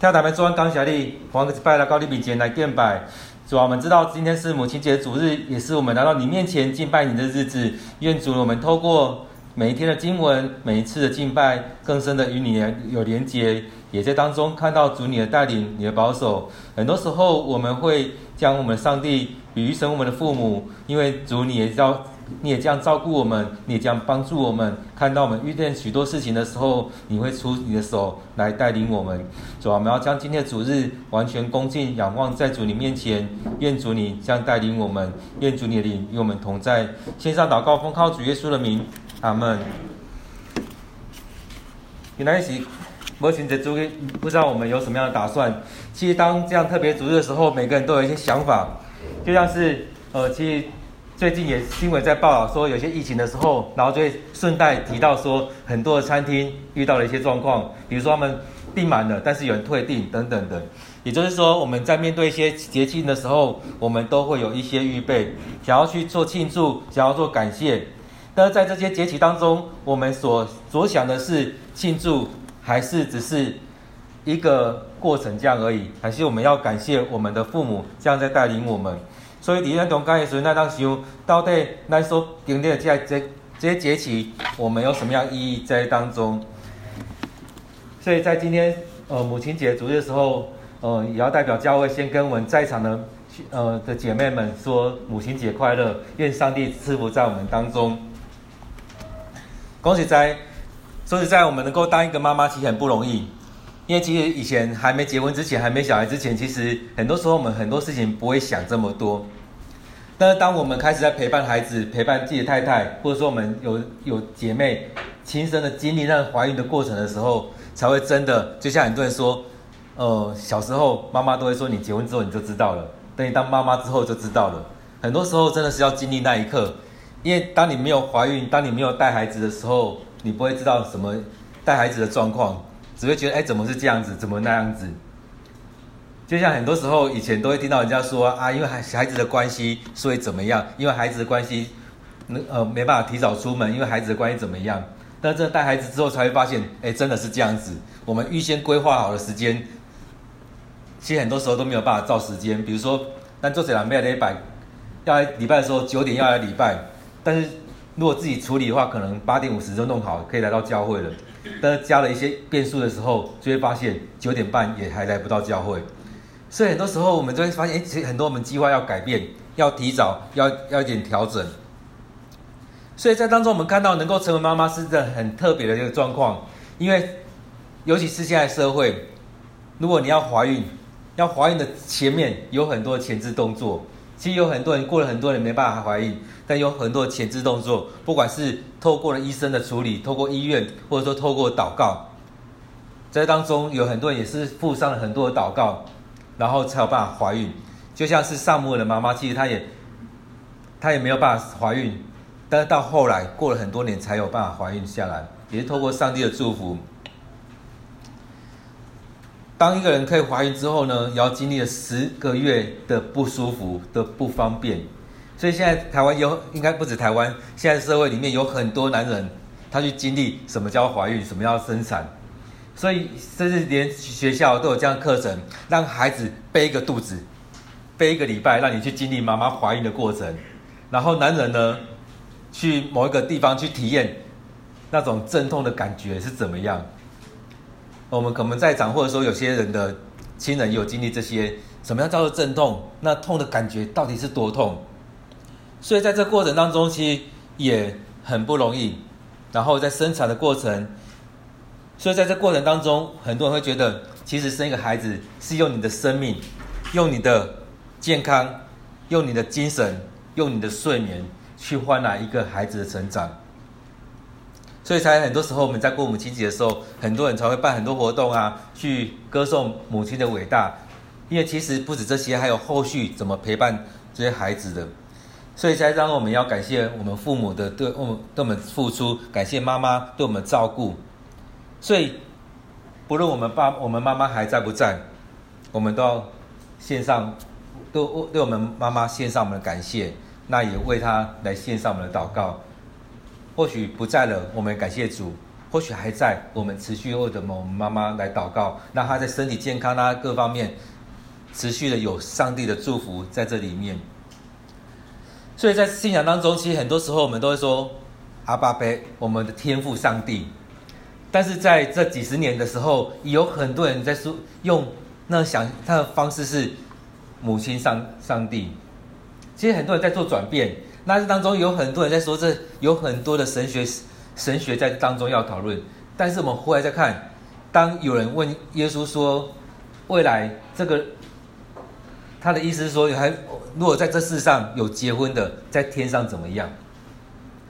跳台面做完感谢你，还个一拜来到你面前来敬拜。主啊，我们知道今天是母亲节主日，也是我们来到你面前敬拜你的日子。愿主，我们透过每一天的经文，每一次的敬拜，更深的与你有连结，也在当中看到主你的带领，你的保守。很多时候我们会将我们上帝比喻成我们的父母，因为主你也知道。你也这样照顾我们，你也这样帮助我们。看到我们遇见许多事情的时候，你会出你的手来带领我们。主啊，我们要将今天的主日完全恭敬仰望在主你面前。愿主你这样带领我们，愿主你的灵与我们同在。线上祷告，奉靠主耶稣的名，阿门。原来是母亲节主日，不知道我们有什么样的打算。其实当这样特别主日的时候，每个人都有一些想法，就像是呃，其实。最近也新闻在报道说，有些疫情的时候，然后就会顺带提到说，很多的餐厅遇到了一些状况，比如说他们订满了，但是有人退订等等的。也就是说，我们在面对一些节庆的时候，我们都会有一些预备，想要去做庆祝，想要做感谢。但是在这些节气当中，我们所所想的是庆祝，还是只是一个过程这样而已？还是我们要感谢我们的父母这样在带领我们？所以，在中间的时候，那当想到底咱所经历的这这这些节气，我们有什么样意义在当中？所以在今天呃母亲节主日的时候，呃也要代表教会先跟我们在场的呃的姐妹们说母亲节快乐，愿上帝赐福在我们当中。恭喜在，说实在，我们能够当一个妈妈其实很不容易。因为其实以前还没结婚之前，还没小孩之前，其实很多时候我们很多事情不会想这么多。但是当我们开始在陪伴孩子、陪伴自己的太太，或者说我们有有姐妹亲身的经历那怀孕的过程的时候，才会真的就像很多人说，呃，小时候妈妈都会说你结婚之后你就知道了，等你当妈妈之后就知道了。很多时候真的是要经历那一刻，因为当你没有怀孕、当你没有带孩子的时候，你不会知道什么带孩子的状况。只会觉得，哎，怎么是这样子？怎么那样子？就像很多时候以前都会听到人家说啊，因为孩孩子的关系，所以怎么样？因为孩子的关系，那呃，没办法提早出门，因为孩子的关系怎么样？但真的带孩子之后才会发现，哎，真的是这样子。我们预先规划好的时间，其实很多时候都没有办法照时间。比如说，但做这两没礼拜，要来礼拜的时候九点要来礼拜，但是如果自己处理的话，可能八点五十就弄好，可以来到教会了。的加了一些变数的时候，就会发现九点半也还来不到教会，所以很多时候我们就会发现，哎，其实很多我们计划要改变，要提早，要要一点调整。所以在当中，我们看到能够成为妈妈是个很特别的一个状况，因为尤其是现在社会，如果你要怀孕，要怀孕的前面有很多前置动作。其实有很多人过了很多年没办法怀孕，但有很多前置动作，不管是透过了医生的处理，透过医院，或者说透过祷告，在当中有很多人也是付上了很多的祷告，然后才有办法怀孕。就像是撒母耳的妈妈，其实她也她也没有办法怀孕，但是到后来过了很多年才有办法怀孕下来，也是透过上帝的祝福。当一个人可以怀孕之后呢，也要经历了十个月的不舒服的不方便，所以现在台湾有应该不止台湾，现在社会里面有很多男人，他去经历什么叫怀孕，什么叫生产，所以甚至连学校都有这样课程，让孩子背一个肚子，背一个礼拜，让你去经历妈妈怀孕的过程，然后男人呢，去某一个地方去体验那种阵痛的感觉是怎么样。我们可能在场，或者说有些人的亲人有经历这些，什么样叫做阵痛？那痛的感觉到底是多痛？所以在这过程当中，其实也很不容易。然后在生产的过程，所以在这过程当中，很多人会觉得，其实生一个孩子是用你的生命、用你的健康、用你的精神、用你的睡眠去换来一个孩子的成长。所以才很多时候我们在过母亲节的时候，很多人才会办很多活动啊，去歌颂母亲的伟大。因为其实不止这些，还有后续怎么陪伴这些孩子的。所以才让我们要感谢我们父母的对我们对我们付出，感谢妈妈对我们照顾。所以不论我们爸我们妈妈还在不在，我们都要献上，都对我们妈妈献上我们的感谢，那也为她来献上我们的祷告。或许不在了，我们感谢主，或许还在，我们持续为着我们妈妈来祷告，让她在身体健康啊各方面，持续的有上帝的祝福在这里面。所以在信仰当中，其实很多时候我们都会说阿爸爸，我们的天赋上帝。但是在这几十年的时候，有很多人在说用那想他的方式是母亲上上帝。其实很多人在做转变，那这当中有很多人在说，这有很多的神学神学在当中要讨论。但是我们后来再看，当有人问耶稣说，未来这个他的意思是说，还如果在这世上有结婚的，在天上怎么样？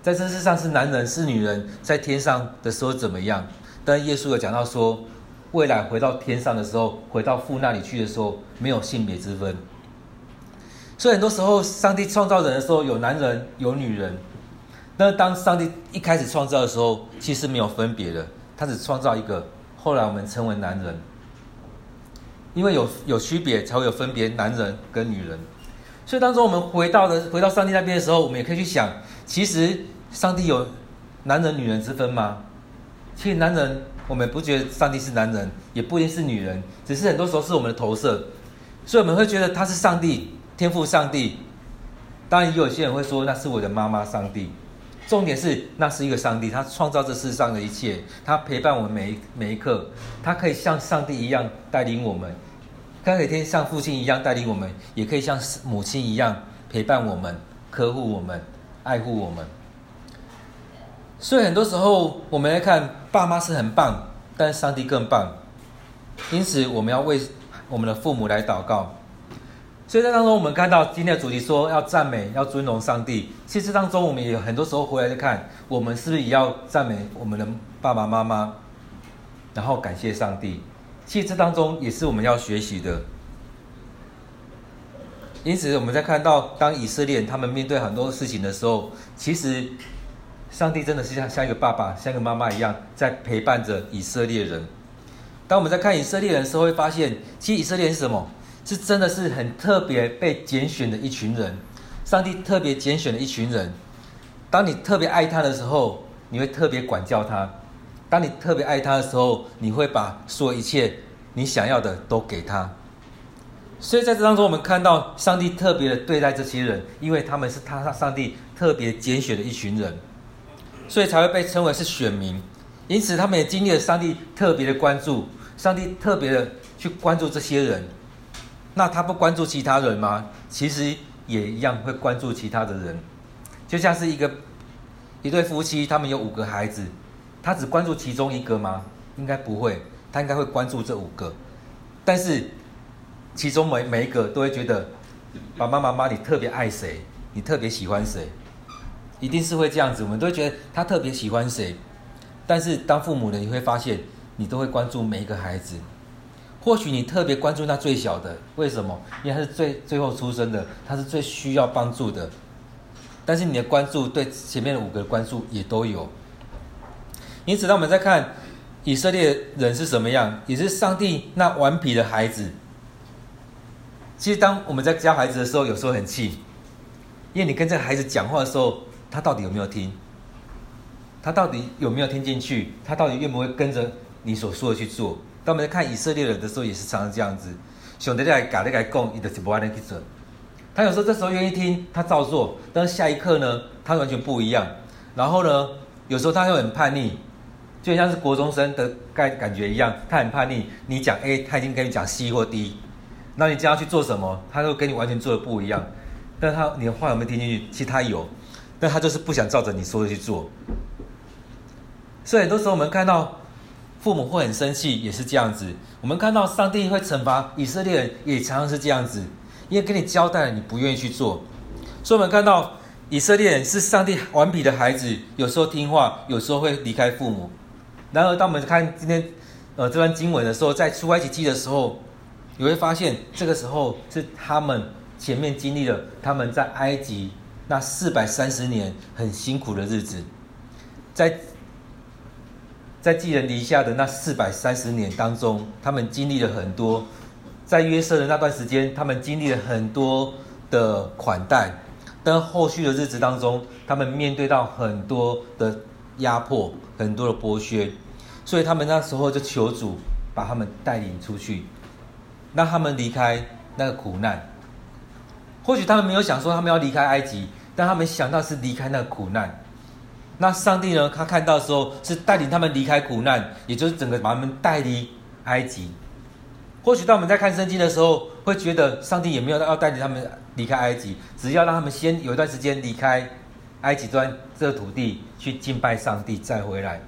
在这世上是男人是女人，在天上的时候怎么样？但耶稣有讲到说，未来回到天上的时候，回到父那里去的时候，没有性别之分。所以很多时候，上帝创造人的时候，有男人有女人。那当上帝一开始创造的时候，其实没有分别的，他只创造一个。后来我们称为男人，因为有有区别，才会有分别，男人跟女人。所以当中我们回到的回到上帝那边的时候，我们也可以去想，其实。上帝有男人女人之分吗？其实男人，我们不觉得上帝是男人，也不一定是女人，只是很多时候是我们的投射，所以我们会觉得他是上帝，天父上帝。当然，也有些人会说那是我的妈妈上帝。重点是那是一个上帝，他创造这世上的一切，他陪伴我们每一每一刻，他可以像上帝一样带领我们，他可以像父亲一样带领我们，也可以像母亲一样陪伴我们、呵护我们、爱护我们。所以很多时候，我们来看爸妈是很棒，但上帝更棒。因此，我们要为我们的父母来祷告。所以在当中，我们看到今天的主题说要赞美、要尊荣上帝。其实当中，我们也很多时候回来再看，我们是不是也要赞美我们的爸爸妈妈，然后感谢上帝。其实这当中也是我们要学习的。因此，我们在看到当以色列他们面对很多事情的时候，其实。上帝真的是像像一个爸爸、像一个妈妈一样，在陪伴着以色列人。当我们在看以色列人的时候，会发现，其实以色列人是什么？是真的是很特别被拣选的一群人。上帝特别拣选的一群人。当你特别爱他的时候，你会特别管教他；当你特别爱他的时候，你会把所有一切你想要的都给他。所以在这当中，我们看到上帝特别的对待这些人，因为他们是他上帝特别拣选的一群人。所以才会被称为是选民，因此他们也经历了上帝特别的关注，上帝特别的去关注这些人。那他不关注其他人吗？其实也一样会关注其他的人。就像是一个一对夫妻，他们有五个孩子，他只关注其中一个吗？应该不会，他应该会关注这五个。但是其中每每一个都会觉得，爸爸妈妈你特别爱谁？你特别喜欢谁？一定是会这样子，我们都会觉得他特别喜欢谁，但是当父母的你会发现，你都会关注每一个孩子。或许你特别关注那最小的，为什么？因为他是最最后出生的，他是最需要帮助的。但是你的关注对前面的五个关注也都有。因此，当我们在看以色列人是什么样，也是上帝那顽皮的孩子。其实，当我们在教孩子的时候，有时候很气，因为你跟这个孩子讲话的时候。他到底有没有听？他到底有没有听进去？他到底愿不愿意跟着你所说的去做？当我们在看以色列人的时候，也是常常这样子。兄弟来改来改讲，你的就不爱去做。他有时候这时候愿意听，他照做，但是下一刻呢，他完全不一样。然后呢，有时候他又很叛逆，就像是国中生的感感觉一样，他很叛逆。你讲 A，他已经跟你讲 C 或 D，那你将要去做什么，他都跟你完全做的不一样。但他你的话有没有听进去？其实他有。但他就是不想照着你说的去做，所以很多时候我们看到父母会很生气，也是这样子。我们看到上帝会惩罚以色列人，也常常是这样子，因为跟你交代了，你不愿意去做。所以，我们看到以色列人是上帝顽皮的孩子，有时候听话，有时候会离开父母。然而，当我们看今天呃这段经文的时候，在出埃及记的时候，你会发现这个时候是他们前面经历了他们在埃及。那四百三十年很辛苦的日子，在在寄人篱下的那四百三十年当中，他们经历了很多。在约瑟的那段时间，他们经历了很多的款待。但后续的日子当中，他们面对到很多的压迫，很多的剥削，所以他们那时候就求主把他们带领出去，让他们离开那个苦难。或许他们没有想说他们要离开埃及，但他们想到是离开那个苦难。那上帝呢？他看到的时候是带领他们离开苦难，也就是整个把他们带离埃及。或许当我们在看圣经的时候，会觉得上帝也没有要带领他们离开埃及，只要让他们先有一段时间离开埃及端这个土地去敬拜上帝，再回来。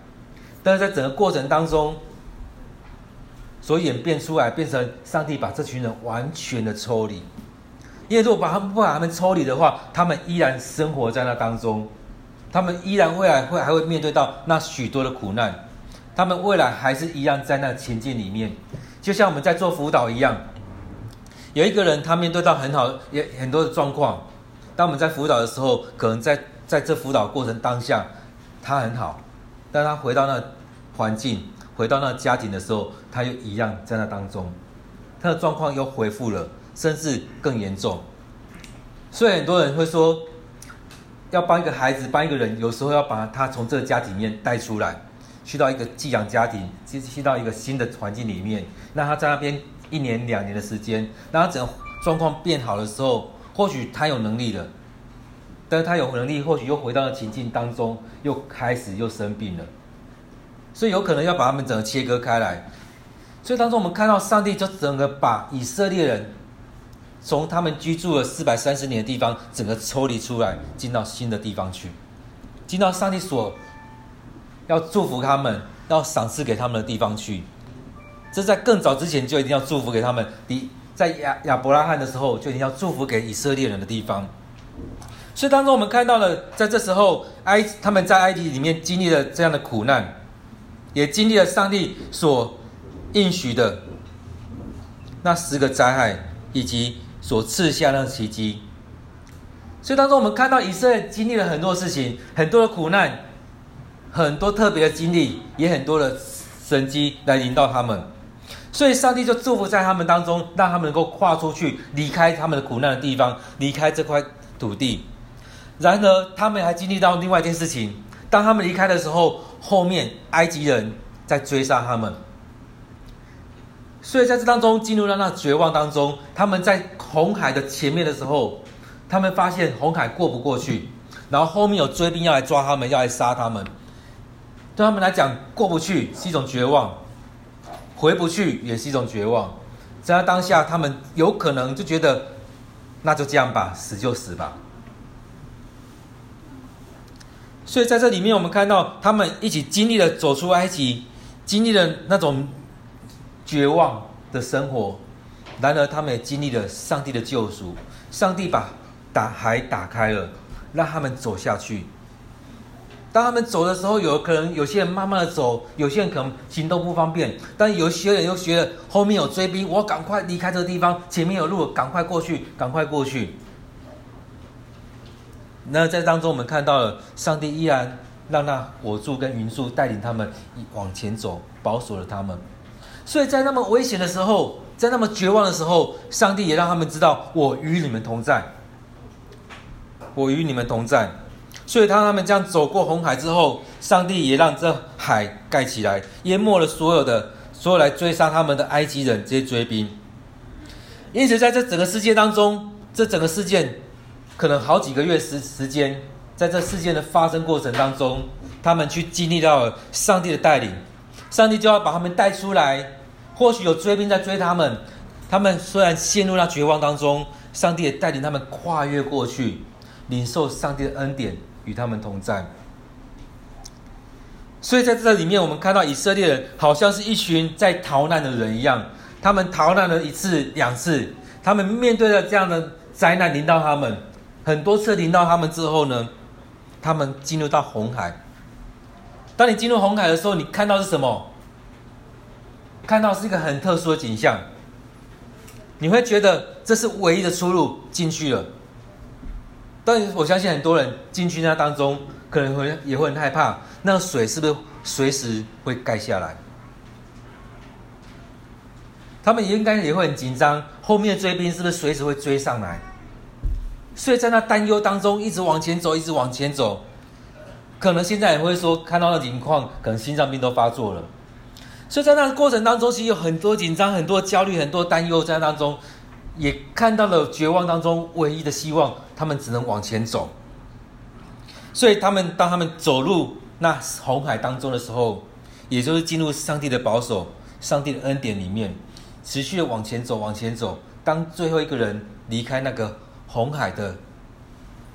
但是在整个过程当中，所演变出来变成上帝把这群人完全的抽离。因为如果把他们不把他们抽离的话，他们依然生活在那当中，他们依然未来会还会面对到那许多的苦难，他们未来还是一样在那情境里面，就像我们在做辅导一样，有一个人他面对到很好也很多的状况，当我们在辅导的时候，可能在在这辅导过程当下他很好，但他回到那环境，回到那家庭的时候，他又一样在那当中，他的状况又恢复了。甚至更严重，所以很多人会说，要帮一个孩子，帮一个人，有时候要把他从这个家庭里面带出来，去到一个寄养家庭，去去到一个新的环境里面，让他在那边一年两年的时间，让他整个状况变好的时候，或许他有能力了，但是他有能力，或许又回到了情境当中，又开始又生病了，所以有可能要把他们整个切割开来。所以当中我们看到上帝就整个把以色列人。从他们居住了四百三十年的地方，整个抽离出来，进到新的地方去，进到上帝所要祝福他们、要赏赐给他们的地方去。这在更早之前就一定要祝福给他们，第在亚亚伯拉罕的时候就一定要祝福给以色列人的地方。所以当中我们看到了，在这时候埃他们在埃及里面经历了这样的苦难，也经历了上帝所应许的那十个灾害，以及。所赐下那个奇迹，所以当中我们看到以色列经历了很多事情，很多的苦难，很多特别的经历，也很多的神迹来引导他们，所以上帝就祝福在他们当中，让他们能够跨出去，离开他们的苦难的地方，离开这块土地。然而，他们还经历到另外一件事情，当他们离开的时候，后面埃及人在追杀他们。所以在这当中进入到那绝望当中，他们在红海的前面的时候，他们发现红海过不过去，然后后面有追兵要来抓他们，要来杀他们。对他们来讲，过不去是一种绝望，回不去也是一种绝望。在当下，他们有可能就觉得，那就这样吧，死就死吧。所以在这里面，我们看到他们一起经历了走出埃及，经历了那种。绝望的生活，然而他们也经历了上帝的救赎。上帝把打海打开了，让他们走下去。当他们走的时候，有可能有些人慢慢的走，有些人可能行动不方便。但有些人又觉得后面有追兵，我赶快离开这个地方，前面有路，赶快过去，赶快过去。那在当中，我们看到了上帝依然让那火柱跟云柱带领他们往前走，保守了他们。所以在那么危险的时候，在那么绝望的时候，上帝也让他们知道，我与你们同在，我与你们同在。所以当他们这样走过红海之后，上帝也让这海盖起来，淹没了所有的所有来追杀他们的埃及人这些追兵。因此，在这整个世界当中，这整个事件可能好几个月时时间，在这事件的发生过程当中，他们去经历到了上帝的带领，上帝就要把他们带出来。或许有追兵在追他们，他们虽然陷入那绝望当中，上帝也带领他们跨越过去，领受上帝的恩典与他们同在。所以在这里面，我们看到以色列人好像是一群在逃难的人一样，他们逃难了一次两次，他们面对了这样的灾难临到他们，很多次临到他们之后呢，他们进入到红海。当你进入红海的时候，你看到是什么？看到是一个很特殊的景象，你会觉得这是唯一的出路进去了。但我相信很多人进去那当中，可能会也会很害怕，那水是不是随时会盖下来？他们应该也会很紧张，后面的追兵是不是随时会追上来？所以在那担忧当中，一直往前走，一直往前走。可能现在也会说看到那情况，可能心脏病都发作了。所以在那个过程当中，其实有很多紧张、很多焦虑、很多担忧在当中，也看到了绝望当中唯一的希望，他们只能往前走。所以他们当他们走入那红海当中的时候，也就是进入上帝的保守、上帝的恩典里面，持续的往前走、往前走。当最后一个人离开那个红海的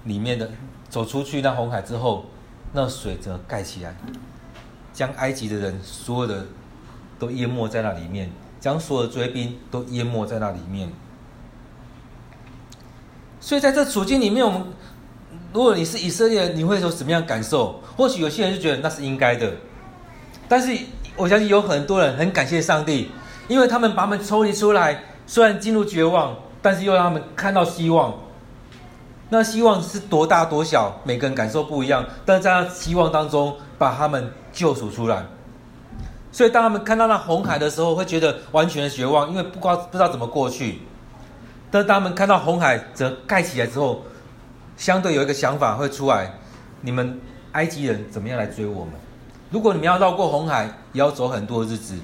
里面的走出去那红海之后，那水则盖起来，将埃及的人所有的。都淹没在那里面，将所有的追兵都淹没在那里面。所以在这处境里面，我们如果你是以色列人，你会有什么样感受？或许有些人就觉得那是应该的，但是我相信有很多人很感谢上帝，因为他们把他们抽离出来，虽然进入绝望，但是又让他们看到希望。那希望是多大多小，每个人感受不一样，但在那希望当中把他们救赎出来。所以，当他们看到那红海的时候，会觉得完全的绝望，因为不知道不知道怎么过去。但当他们看到红海则盖起来之后，相对有一个想法会出来：你们埃及人怎么样来追我们？如果你们要绕过红海，也要走很多日子。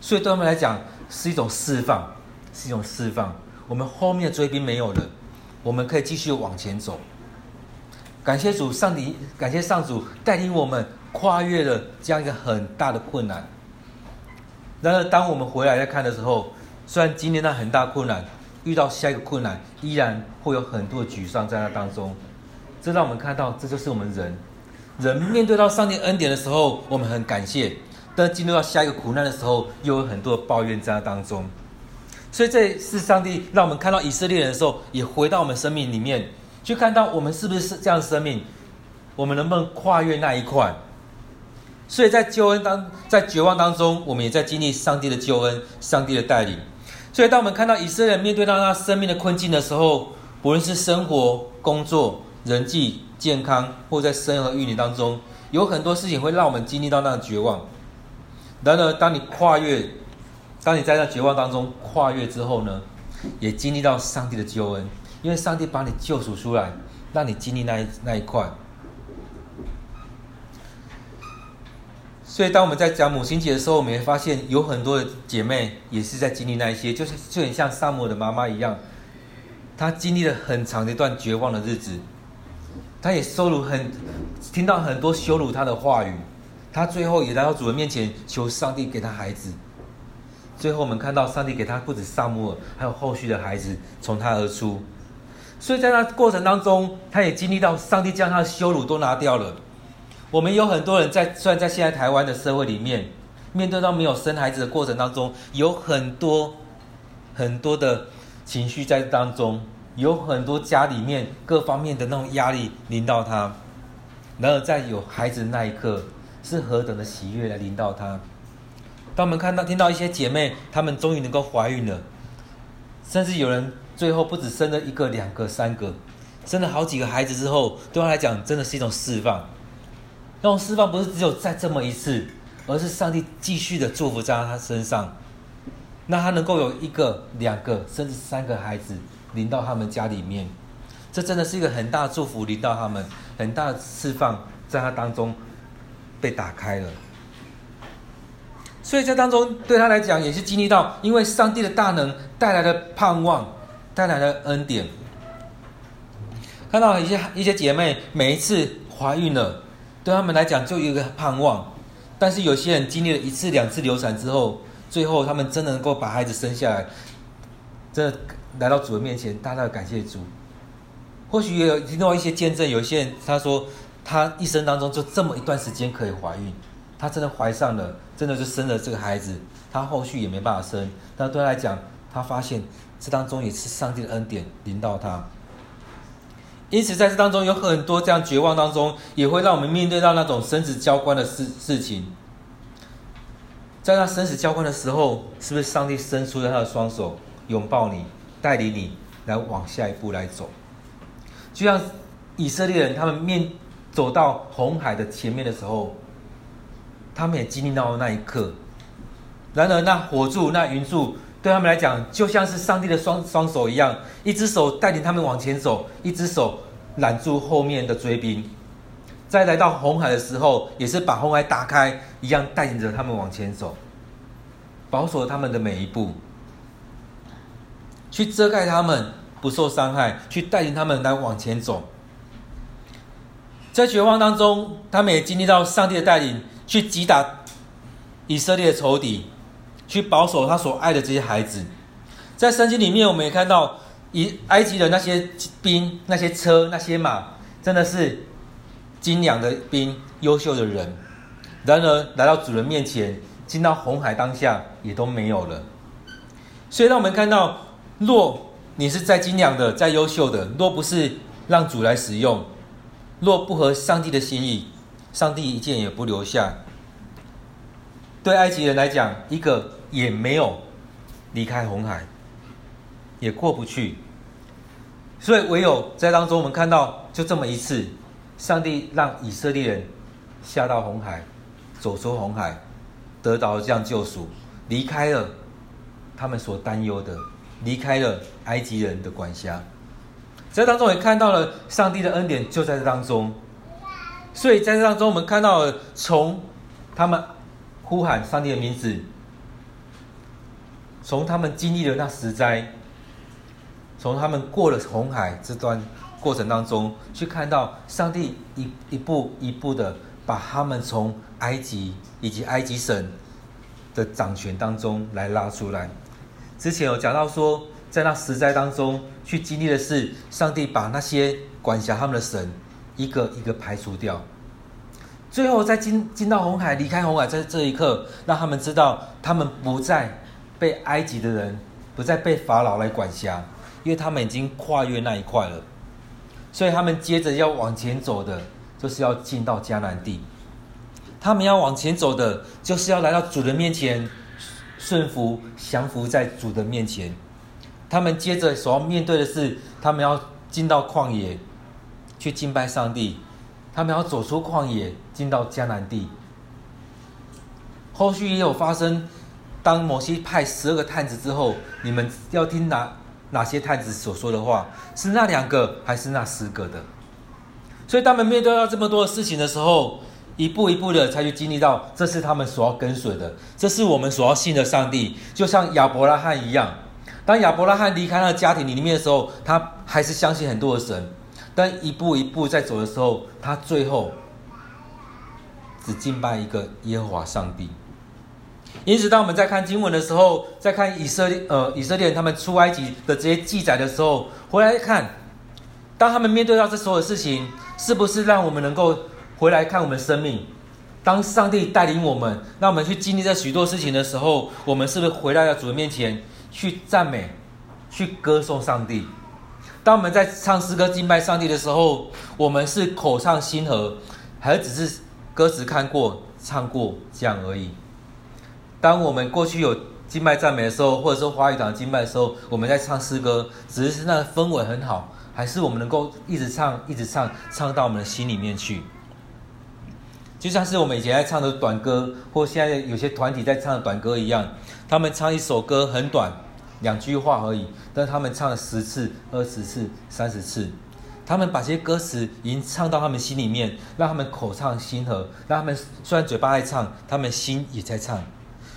所以对他们来讲，是一种释放，是一种释放。我们后面的追兵没有了，我们可以继续往前走。感谢主，上帝，感谢上主带领我们跨越了这样一个很大的困难。然而，当我们回来再看的时候，虽然经历那很大困难，遇到下一个困难，依然会有很多沮丧在那当中。这让我们看到，这就是我们人。人面对到上帝恩典的时候，我们很感谢；但进入到下一个苦难的时候，又有很多抱怨在那当中。所以，这是上帝让我们看到以色列人的时候，也回到我们生命里面，去看到我们是不是这样的生命，我们能不能跨越那一块。所以在救恩当，在绝望当中，我们也在经历上帝的救恩、上帝的带领。所以，当我们看到以色列人面对到那生命的困境的时候，不论是生活、工作、人际、健康，或在生儿育女当中，有很多事情会让我们经历到那绝望。然而，当你跨越，当你在那绝望当中跨越之后呢，也经历到上帝的救恩，因为上帝把你救赎出来，让你经历那一那一块。所以，当我们在讲母亲节的时候，我们也发现有很多的姐妹也是在经历那一些，就是就很像撒母耳的妈妈一样，她经历了很长的一段绝望的日子，她也收辱很听到很多羞辱她的话语，她最后也来到主人面前求上帝给她孩子。最后，我们看到上帝给她不止撒母耳，还有后续的孩子从她而出。所以在那过程当中，她也经历到上帝将她的羞辱都拿掉了。我们有很多人在，虽然在现在台湾的社会里面，面对到没有生孩子的过程当中，有很多很多的情绪在当中，有很多家里面各方面的那种压力临到他。然而在有孩子的那一刻，是何等的喜悦来临到他。当我们看到听到一些姐妹，她们终于能够怀孕了，甚至有人最后不止生了一个、两个、三个，生了好几个孩子之后，对他来讲真的是一种释放。那种释放不是只有在这么一次，而是上帝继续的祝福在他身上，那他能够有一个、两个，甚至三个孩子临到他们家里面，这真的是一个很大的祝福临到他们，很大的释放在他当中被打开了。所以在当中对他来讲也是经历到，因为上帝的大能带来的盼望，带来的恩典。看到一些一些姐妹每一次怀孕了。对他们来讲，就有一个盼望，但是有些人经历了一次、两次流产之后，最后他们真的能够把孩子生下来，真的来到主的面前，大大的感谢主。或许也有听到一些见证，有些人他说，他一生当中就这么一段时间可以怀孕，他真的怀上了，真的就生了这个孩子，他后续也没办法生，但对他来讲，他发现这当中也是上帝的恩典临到他。因此，在这当中有很多这样绝望当中，也会让我们面对到那种生死交关的事事情。在那生死交关的时候，是不是上帝伸出了他的双手，拥抱你，带领你来往下一步来走？就像以色列人，他们面走到红海的前面的时候，他们也经历到了那一刻。然而，那火柱、那云柱。对他们来讲，就像是上帝的双双手一样，一只手带领他们往前走，一只手拦住后面的追兵。在来到红海的时候，也是把红海打开，一样带领着他们往前走，保守他们的每一步，去遮盖他们不受伤害，去带领他们来往前走。在绝望当中，他们也经历到上帝的带领，去击打以色列的仇敌，去保守他所爱的这些孩子。在圣经里面，我们也看到以埃及的那些兵、那些车、那些马，真的是精良的兵、优秀的人。然而来到主人面前，进到红海当下，也都没有了。所以让我们看到，若你是再精良的、再优秀的，若不是让主来使用。若不合上帝的心意，上帝一件也不留下。对埃及人来讲，一个也没有离开红海，也过不去。所以唯有在当中，我们看到就这么一次，上帝让以色列人下到红海，走出红海，得到了这样救赎，离开了他们所担忧的，离开了埃及人的管辖。在当中也看到了上帝的恩典就在这当中，所以在这当中我们看到了从他们呼喊上帝的名字，从他们经历了那十灾，从他们过了红海这段过程当中，去看到上帝一一步一步的把他们从埃及以及埃及神的掌权当中来拉出来。之前有讲到说。在那十灾当中，去经历的是上帝把那些管辖他们的神一个一个排除掉，最后在进进到红海，离开红海，在这一刻，让他们知道他们不再被埃及的人，不再被法老来管辖，因为他们已经跨越那一块了，所以他们接着要往前走的，就是要进到迦南地，他们要往前走的，就是要来到主的面前，顺服降服在主的面前。他们接着所要面对的是，他们要进到旷野去敬拜上帝，他们要走出旷野进到迦南地。后续也有发生，当摩西派十二个探子之后，你们要听哪哪些探子所说的话？是那两个还是那十个的？所以他们面对到这么多的事情的时候，一步一步的才去经历到，这是他们所要跟随的，这是我们所要信的上帝，就像亚伯拉罕一样。当亚伯拉罕离开那个家庭里面的时候，他还是相信很多的神，但一步一步在走的时候，他最后只敬拜一个耶和华上帝。因此，当我们在看经文的时候，在看以色列呃以色列人他们出埃及的这些记载的时候，回来看，当他们面对到这所有事情，是不是让我们能够回来看我们生命？当上帝带领我们，让我们去经历这许多事情的时候，我们是不是回到到主的面前？去赞美，去歌颂上帝。当我们在唱诗歌敬拜上帝的时候，我们是口唱心和，还只是歌词看过、唱过这样而已？当我们过去有经脉赞美的时候，或者说华语堂经脉的时候，我们在唱诗歌，只是那氛围很好，还是我们能够一直唱、一直唱，唱到我们的心里面去？就像是我们以前在唱的短歌，或现在有些团体在唱的短歌一样。他们唱一首歌很短，两句话而已，但他们唱了十次、二十次、三十次，他们把这些歌词已经唱到他们心里面，让他们口唱心和，让他们虽然嘴巴在唱，他们心也在唱。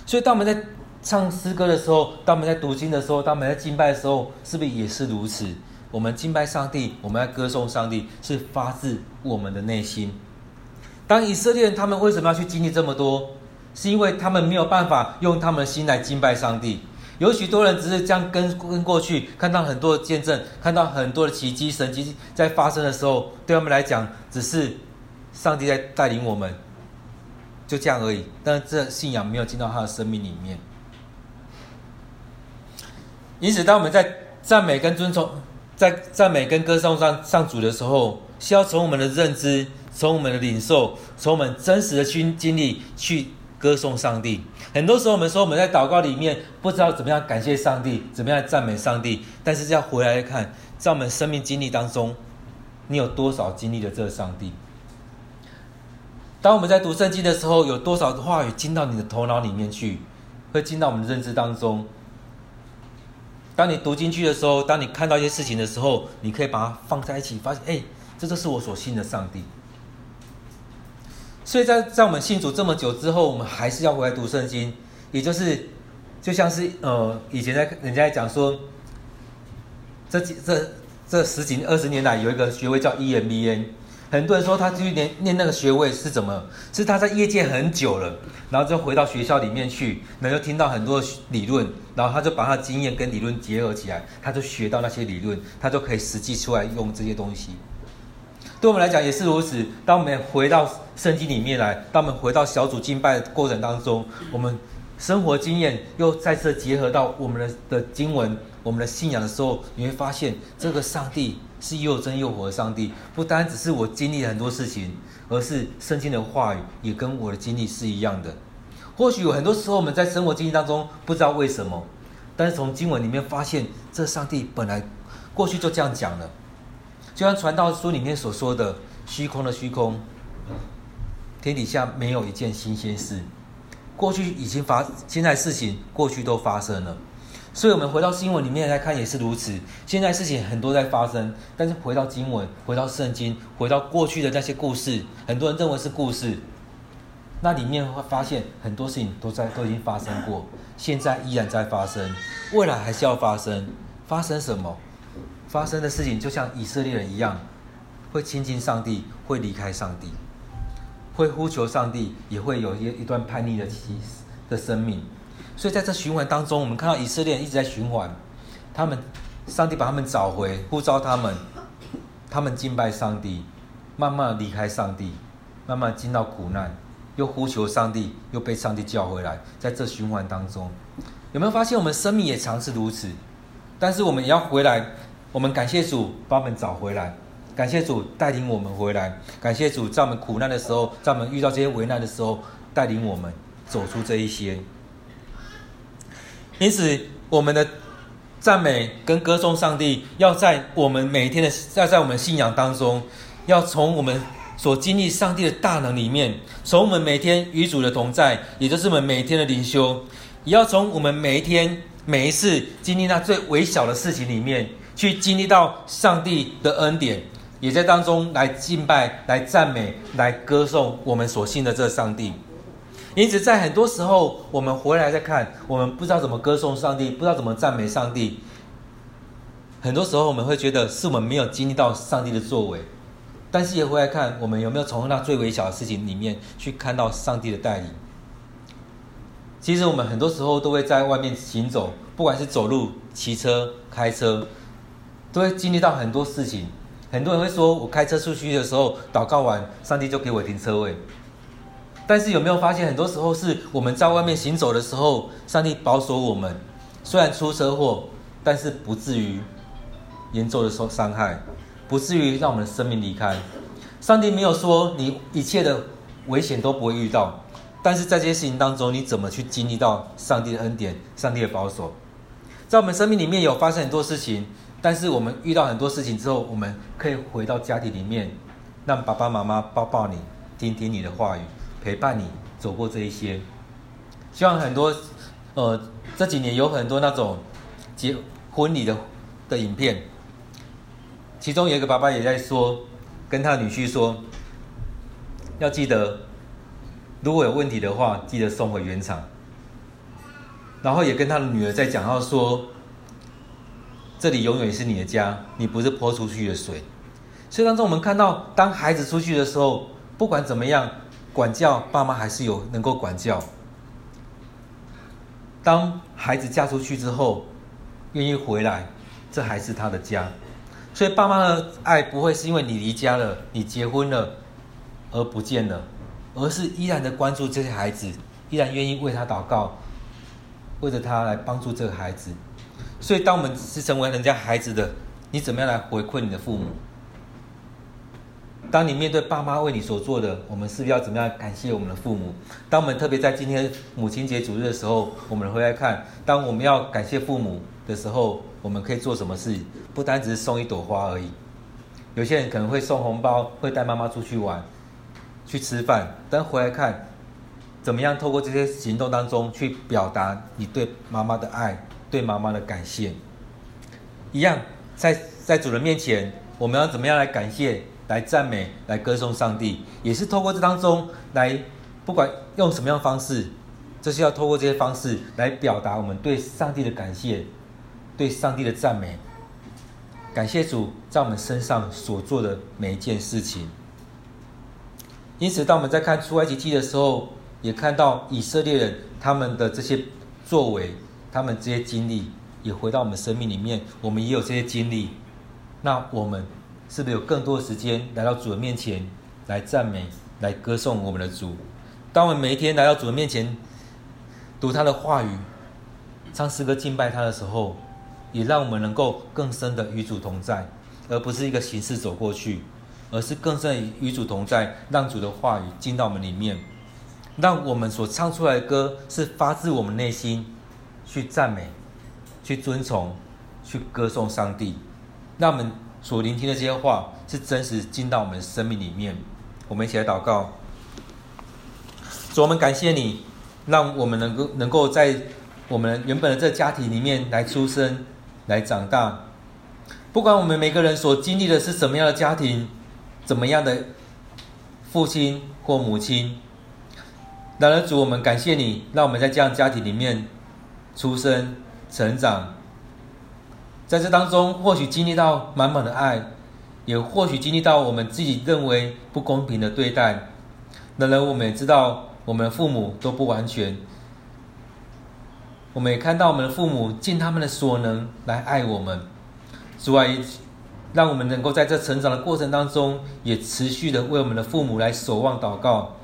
所以当我们在唱诗歌的时候，当我们在读经的时候，当我们在敬拜的时候，是不是也是如此？我们敬拜上帝，我们要歌颂上帝，是发自我们的内心。当以色列人他们为什么要去经历这么多？是因为他们没有办法用他们的心来敬拜上帝。有许多人只是这样跟跟过去，看到很多的见证，看到很多的奇迹神迹在发生的时候，对他们来讲，只是上帝在带领我们，就这样而已。但这信仰没有进到他的生命里面。因此，当我们在赞美跟尊崇，在赞美跟歌颂上上主的时候，需要从我们的认知，从我们的领受，从我们真实的经经历去。歌颂上帝，很多时候我们说我们在祷告里面不知道怎么样感谢上帝，怎么样赞美上帝，但是要回来看，在我们生命经历当中，你有多少经历了这个上帝？当我们在读圣经的时候，有多少的话语进到你的头脑里面去，会进到我们的认知当中？当你读进去的时候，当你看到一些事情的时候，你可以把它放在一起，发现，哎，这就是我所信的上帝。所以在在我们信主这么久之后，我们还是要回来读圣经，也就是就像是呃以前在人家在讲说，这几这这十几二十年来有一个学位叫 EMBA，很多人说他去念念那个学位是怎么？是他在业界很久了，然后就回到学校里面去，然后就听到很多理论，然后他就把他的经验跟理论结合起来，他就学到那些理论，他就可以实际出来用这些东西。对我们来讲也是如此。当我们回到圣经里面来，当我们回到小组敬拜的过程当中，我们生活经验又再次结合到我们的的经文、我们的信仰的时候，你会发现这个上帝是又真又活的上帝。不单只是我经历了很多事情，而是圣经的话语也跟我的经历是一样的。或许有很多时候我们在生活经历当中不知道为什么，但是从经文里面发现，这上帝本来过去就这样讲了。就像传道书里面所说的，虚空的虚空，天底下没有一件新鲜事。过去已经发，现在事情过去都发生了，所以我们回到新闻里面来看也是如此。现在事情很多在发生，但是回到经文，回到圣经，回到过去的那些故事，很多人认为是故事，那里面会发现很多事情都在都已经发生过，现在依然在发生，未来还是要发生。发生什么？发生的事情就像以色列人一样，会亲近上帝，会离开上帝，会呼求上帝，也会有一一段叛逆的期的生命。所以在这循环当中，我们看到以色列一直在循环，他们上帝把他们找回，呼召他们，他们敬拜上帝，慢慢离开上帝，慢慢进到苦难，又呼求上帝，又被上帝叫回来。在这循环当中，有没有发现我们生命也常是如此？但是我们也要回来。我们感谢主把我们找回来，感谢主带领我们回来，感谢主在我们苦难的时候，在我们遇到这些危难的时候，带领我们走出这一些。因此，我们的赞美跟歌颂上帝，要在我们每一天的要在我们信仰当中，要从我们所经历上帝的大能里面，从我们每天与主的同在，也就是我们每天的灵修，也要从我们每一天每一次经历那最微小的事情里面。去经历到上帝的恩典，也在当中来敬拜、来赞美、来歌颂我们所信的这上帝。因此，在很多时候，我们回来再看，我们不知道怎么歌颂上帝，不知道怎么赞美上帝。很多时候，我们会觉得是我们没有经历到上帝的作为。但是，也回来看，我们有没有从那最微小的事情里面去看到上帝的带领？其实，我们很多时候都会在外面行走，不管是走路、骑车、开车。都会经历到很多事情，很多人会说，我开车出去的时候，祷告完，上帝就给我停车位。但是有没有发现，很多时候是我们在外面行走的时候，上帝保守我们，虽然出车祸，但是不至于严重的受伤害，不至于让我们的生命离开。上帝没有说你一切的危险都不会遇到，但是在这些事情当中，你怎么去经历到上帝的恩典、上帝的保守？在我们生命里面有发生很多事情。但是我们遇到很多事情之后，我们可以回到家庭里面，让爸爸妈妈抱抱你，听听你的话语，陪伴你走过这一些。希望很多，呃，这几年有很多那种结婚礼的的影片，其中有一个爸爸也在说，跟他女婿说，要记得，如果有问题的话，记得送回原厂。然后也跟他的女儿在讲，他说。这里永远是你的家，你不是泼出去的水。所以当中我们看到，当孩子出去的时候，不管怎么样管教，爸妈还是有能够管教。当孩子嫁出去之后，愿意回来，这还是他的家。所以爸妈的爱不会是因为你离家了，你结婚了而不见了，而是依然的关注这些孩子，依然愿意为他祷告，为着他来帮助这个孩子。所以，当我们是成为人家孩子的，你怎么样来回馈你的父母？当你面对爸妈为你所做的，我们是不是要怎么样感谢我们的父母？当我们特别在今天母亲节主日的时候，我们回来看，当我们要感谢父母的时候，我们可以做什么事？不单只是送一朵花而已。有些人可能会送红包，会带妈妈出去玩，去吃饭。但回来看，怎么样透过这些行动当中去表达你对妈妈的爱？对妈妈的感谢，一样在在主人面前，我们要怎么样来感谢来赞美、来歌颂上帝，也是透过这当中来，不管用什么样的方式，这是要透过这些方式来表达我们对上帝的感谢，对上帝的赞美。感谢主在我们身上所做的每一件事情。因此，当我们在看出埃及记的时候，也看到以色列人他们的这些作为，他们这些经历，也回到我们生命里面，我们也有这些经历。那我们是不是有更多的时间来到主的面前，来赞美、来歌颂我们的主？当我们每一天来到主的面前，读他的话语，唱诗歌敬拜他的时候，也让我们能够更深的与主同在，而不是一个形式走过去，而是更深的与主同在，让主的话语进到我们里面，让我们所唱出来的歌是发自我们内心去赞美、去尊崇、去歌颂上帝。让我们所聆听的这些话是真实进到我们生命里面。我们一起来祷告。主，我们感谢你，让我们能够能够在我们原本的这个家庭里面来出生、来长大。不管我们每个人所经历的是什么样的家庭，怎么样的父亲或母亲，然而主，我们感谢你，让我们在这样家庭里面出生、成长。在这当中，或许经历到满满的爱，也或许经历到我们自己认为不公平的对待。然而，我们也知道，我们的父母都不完全。我们也看到我们的父母尽他们的所能来爱我们。主啊，让我们能够在这成长的过程当中，也持续的为我们的父母来守望祷告。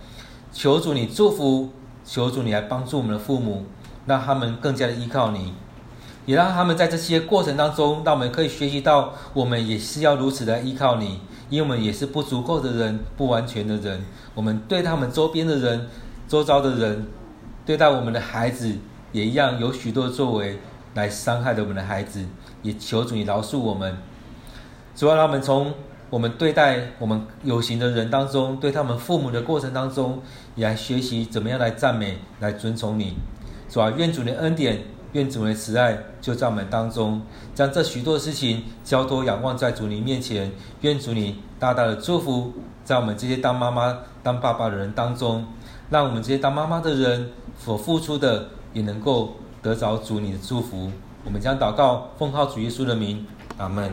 求主你祝福，求主你来帮助我们的父母，让他们更加的依靠你。也让他们在这些过程当中，让我们可以学习到，我们也是要如此的依靠你，因为我们也是不足够的人，不完全的人。我们对他们周边的人、周遭的人，对待我们的孩子，也一样有许多作为来伤害了我们的孩子。也求主你饶恕我们，主要让我们从我们对待我们有形的人当中，对他们父母的过程当中，也来学习怎么样来赞美、来尊崇你。主啊，愿主的恩典。愿主的慈爱就在我们当中，将这许多事情交托仰望在主你面前。愿主你大大的祝福在我们这些当妈妈、当爸爸的人当中，让我们这些当妈妈的人所付出的也能够得着主你的祝福。我们将祷告奉靠主耶稣的名，阿门。